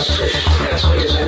las, de